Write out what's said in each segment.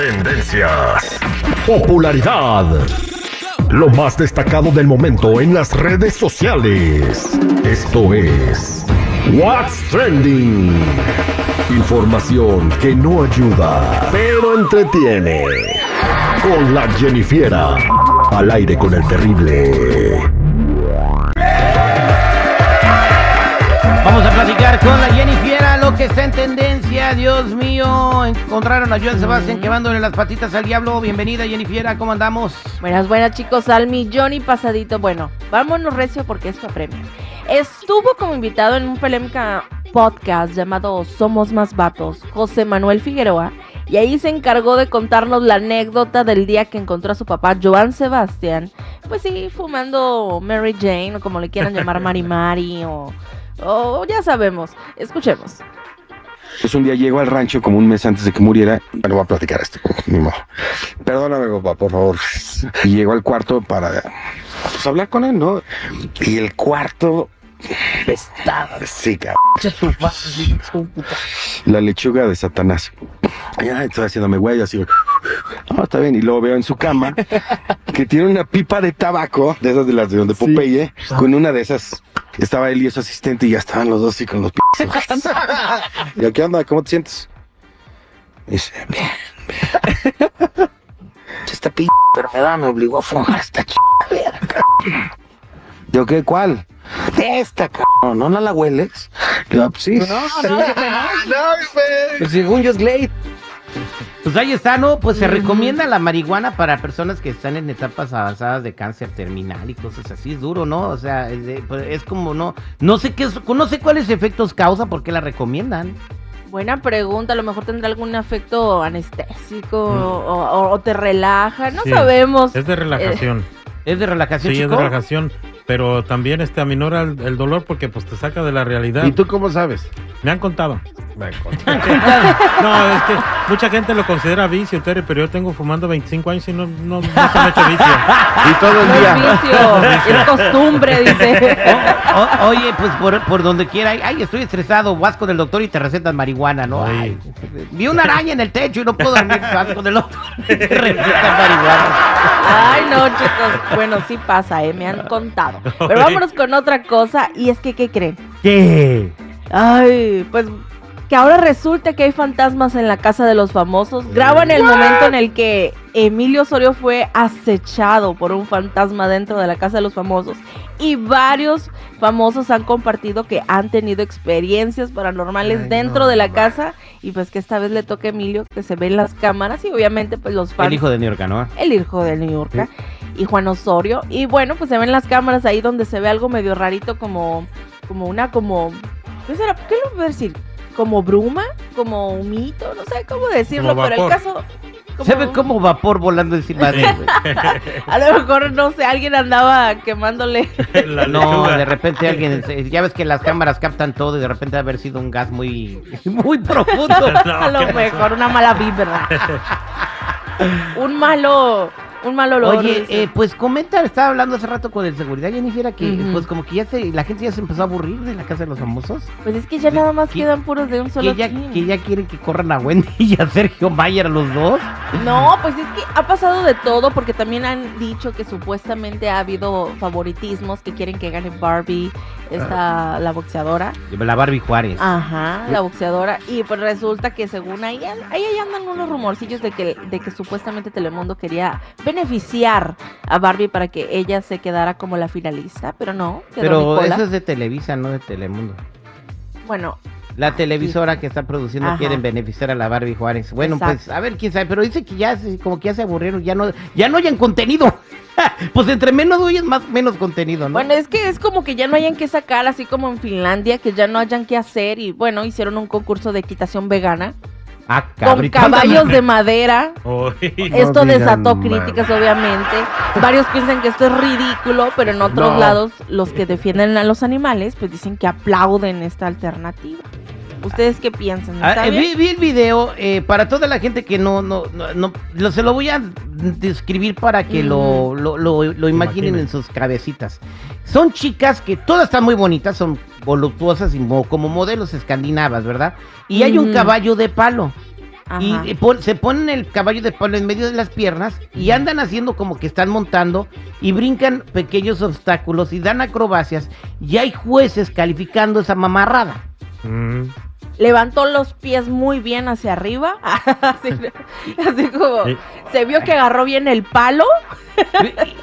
Tendencias. Popularidad. Lo más destacado del momento en las redes sociales. Esto es What's Trending. Información que no ayuda, pero entretiene. Con la Jennifiera. Al aire con el terrible. Vamos a platicar con la Jenny Fiera, lo que está en tendencia. Dios mío, encontraron a Joan Sebastián quemándole las patitas al diablo. Bienvenida, Jenny Fiera, ¿cómo andamos? Buenas, buenas chicos, al millón y pasadito. Bueno, vámonos recio porque esto apremia. Estuvo como invitado en un polémica podcast llamado Somos Más Vatos, José Manuel Figueroa, y ahí se encargó de contarnos la anécdota del día que encontró a su papá, Joan Sebastián, pues sí, fumando Mary Jane, o como le quieran llamar, Mari Mari, o, o ya sabemos. Escuchemos. Pues un día llego al rancho como un mes antes de que muriera. Bueno, voy a platicar esto. Ni modo. Perdóname, papá, por favor. Y llego al cuarto para pues, hablar con él, ¿no? Y el cuarto. Estaba. Sí, cabrón. La lechuga de Satanás. Ya estoy haciéndome güey, así. No, está bien. Y luego veo en su cama que tiene una pipa de tabaco, de esas de las de donde Popeye, con una de esas. Estaba él y su asistente y ya estaban los dos así con los p. ¿Y a qué onda? ¿Cómo te sientes? Y dice, bien, bien. Esta p enfermedad me obligó a fumar esta ch... ¿Yo qué? ¿Cuál? Esta, cabrón. ¿No, no la hueles? Le digo, pues sí. No, no, no. Según yo es Glade. Pues ahí está, ¿no? Pues se recomienda la marihuana para personas que están en etapas avanzadas de cáncer terminal y cosas así. Es duro, ¿no? O sea, es, de- pues, es como no. No sé qué es- no sé cuáles efectos causa, por qué la recomiendan. Buena pregunta, a lo mejor tendrá algún efecto anestésico o, o- o te relaja, no Sí, sabemos. Es de relajación. ¿Es de relajación, sí, es de relajación. Pero también este aminora el, el dolor porque pues te saca de la realidad. ¿Y tú cómo sabes? Me han contado. no, es que mucha gente lo considera vicio, Terry, pero yo tengo fumando 25 años y no, no, no se me ha hecho vicio. Y todo el No día. es vicio, es costumbre, dice. O- o- oye, pues por, por donde quiera, ay, ay, estoy estresado, vas con el doctor y te recetan marihuana, ¿no? Ay, vi una araña en el techo y no puedo dormir, vas con el doctor y te recetan marihuana. Ay, no, chicos. Bueno, sí pasa, ¿eh? Me han contado. Pero vámonos con otra cosa. Y es que, ¿qué creen? ¿Qué? Ay, pues que ahora resulta que hay fantasmas en la casa de los famosos. Graban el momento en el que Emilio Osorio fue acechado por un fantasma dentro de la casa de los famosos. Y varios famosos han compartido que han tenido experiencias paranormales Ay, dentro no, de la no. casa. Y pues que esta vez le toca a Emilio que se ve en las cámaras. Y obviamente pues los fans El hijo de New York, ¿no? el hijo de New York y Juan Osorio. Y bueno, pues se ven las cámaras ahí donde se ve algo medio rarito, como, como una, como, ¿qué será? ¿Qué le voy a decir? Como bruma, como humito, no sé cómo decirlo, Como pero el caso. Se ve como vapor volando encima de él. güey. A lo mejor, no sé, alguien andaba quemándole. La No, de repente alguien, ya ves que las cámaras captan todo y de repente ha haber sido un gas muy, muy profundo. a lo mejor una mala vibra. un malo, un malo olor. Oye, eh, pues comenta, estaba hablando hace rato con el seguridad Jennifer que Ujú. pues como que ya se, la gente ya se empezó a aburrir de la casa de los famosos. pues es que ya nada más que- quedan puros de un solo Que ya, team. que ya quieren que corran a Wendy y a Sergio Mayer a los dos. No, pues es que ha pasado de todo porque también han dicho que supuestamente ha habido favoritismos que quieren que gane Barbie, esta la boxeadora. La Barbie Juárez. Ajá, la boxeadora y pues resulta que según ahí ahí, ahí andan unos rumorcillos de que de que supuestamente Telemundo quería beneficiar a Barbie para que ella se quedara como la finalista, pero no, quedó Pero Nicola. eso es de Televisa, no de Telemundo. Bueno, La televisora que está produciendo Ajá. quieren beneficiar a la Barbie Juárez. Bueno, Exacto. pues a ver quién sabe, pero dice que ya como que ya se aburrieron, ya no ya no hayan contenido. Pues entre menos huyes, más menos contenido, ¿no? Bueno, es que es como que ya no hayan que sacar, así como en Finlandia, que ya no hayan que hacer. Y bueno, hicieron un concurso de equitación vegana ah, con caballos de madera. Esto desató mal. críticas, obviamente. Varios piensan que esto es ridículo, pero en otros No. lados, los que defienden a los animales, pues dicen que aplauden esta alternativa. ¿Ustedes qué piensan? Ah, ¿Está eh, bien? vi, vi el video eh, para toda la gente que no, no, no, no- lo- se lo voy a describir para que lo, lo, lo- lo imaginen en sus cabecitas. Son chicas que todas están muy bonitas, son voluptuosas y mo- como modelos escandinavas, ¿verdad? Y hay un Ujú. caballo de palo. Y Ajá. eh, pon- se ponen el caballo de palo en medio de las piernas y andan haciendo como que están montando y brincan pequeños obstáculos y dan acrobacias y hay jueces calificando esa mamarrada. Mm. Levantó los pies muy bien hacia arriba. así, así como se vio que agarró bien el palo.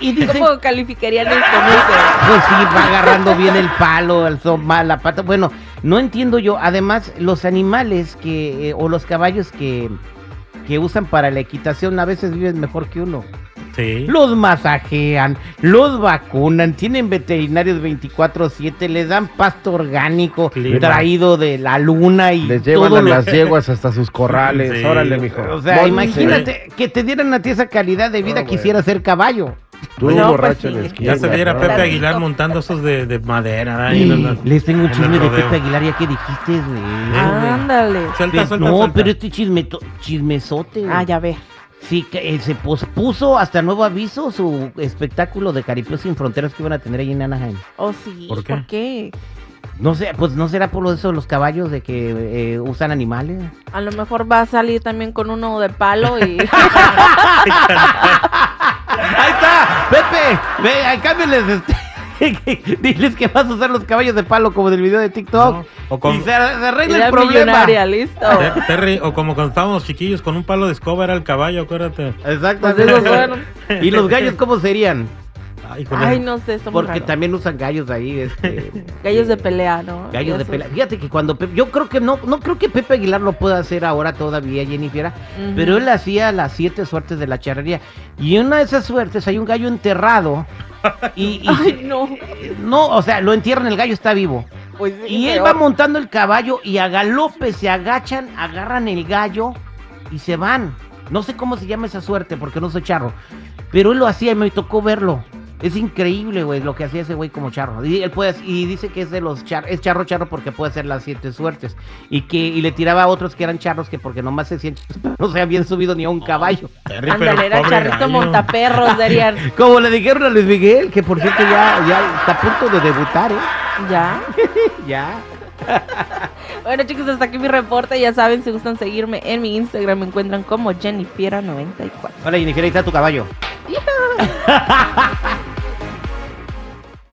Y, y dicen, ¿Cómo calificarían esto? No pues sí, va agarrando bien el palo, alzó mal la pata. Bueno, no entiendo yo. Además, los animales que, eh, o los caballos que, que usan para la equitación a veces viven mejor que uno. Sí. Los masajean, los vacunan, tienen veterinarios 24/7, les dan pasto orgánico Clima. traído de la luna y Les llevan todo a lo- las yeguas hasta sus corrales. Sí. Órale, mijo. O sea, imagínate que te dieran a ti esa calidad de vida, No, quisiera ser caballo. Tú No, borracho pues en esquina. Ya se viera a ¿no? Pepe. Aguilar montando esos de, de madera. ahí en el- Les tengo un chisme de. Pepe Aguilar, ya que dijiste, güey. Ándale. Suelta, suelta, no, suelta. pero este chismeto, chismesote. Ah, ya ve. Sí, que eh, se pospuso hasta nuevo aviso su espectáculo de Caripeo sin Fronteras que iban a tener ahí en Anaheim. Oh, sí. ¿Por ¿Por qué? No sé, pues no será por lo de eso de los caballos de que eh, usan animales. A lo mejor va a salir también con uno de palo y... Ahí está, Pepe, ve, ahí cámbiales este. Diles que vas a usar los caballos de palo como del video de TikTok. No, o con- Y se, se arregla Era el problema. listo. Ter- Terry, o como cuando estábamos chiquillos con un palo de escoba era el caballo, acuérdate. Exactamente. Pues. ¿Y los gallos cómo serían? Ay, no sé, Porque raro. también usan gallos ahí, este. Gallos de pelea, ¿no? Gallos de pelea. Fíjate que cuando Pepe- yo creo que no, no creo que Pepe Aguilar lo pueda hacer ahora todavía, Jennifer, Ujú. pero él hacía las siete suertes de la charrería. Y en una de esas suertes hay un gallo enterrado. Y, y Ay, se- no. no, o sea, lo entierran, el gallo está vivo. Pues sí, Y él peor. va montando el caballo y a galope se agachan, agarran el gallo y se van. No sé cómo se llama esa suerte porque no soy charro. Pero él lo hacía y me tocó verlo. Es increíble, güey, lo que hacía ese güey como charro. Y él puede, y dice que es de los char, es charro charro porque puede hacer las siete suertes. Y que, y le tiraba a otros que eran charros que porque nomás se charros, no se habían subido ni a un caballo. Terry, Ándale, era charrito gallo. montaperros, dirían. Como le dijeron a Luis Miguel, que por cierto ya, ya está a punto de debutar, ¿eh? Ya. Ya. Bueno, chicos, hasta aquí mi reporte. Ya saben, si gustan seguirme en mi Instagram, me encuentran como Jennifiera94. Hola, Jennifer, ahí está tu caballo.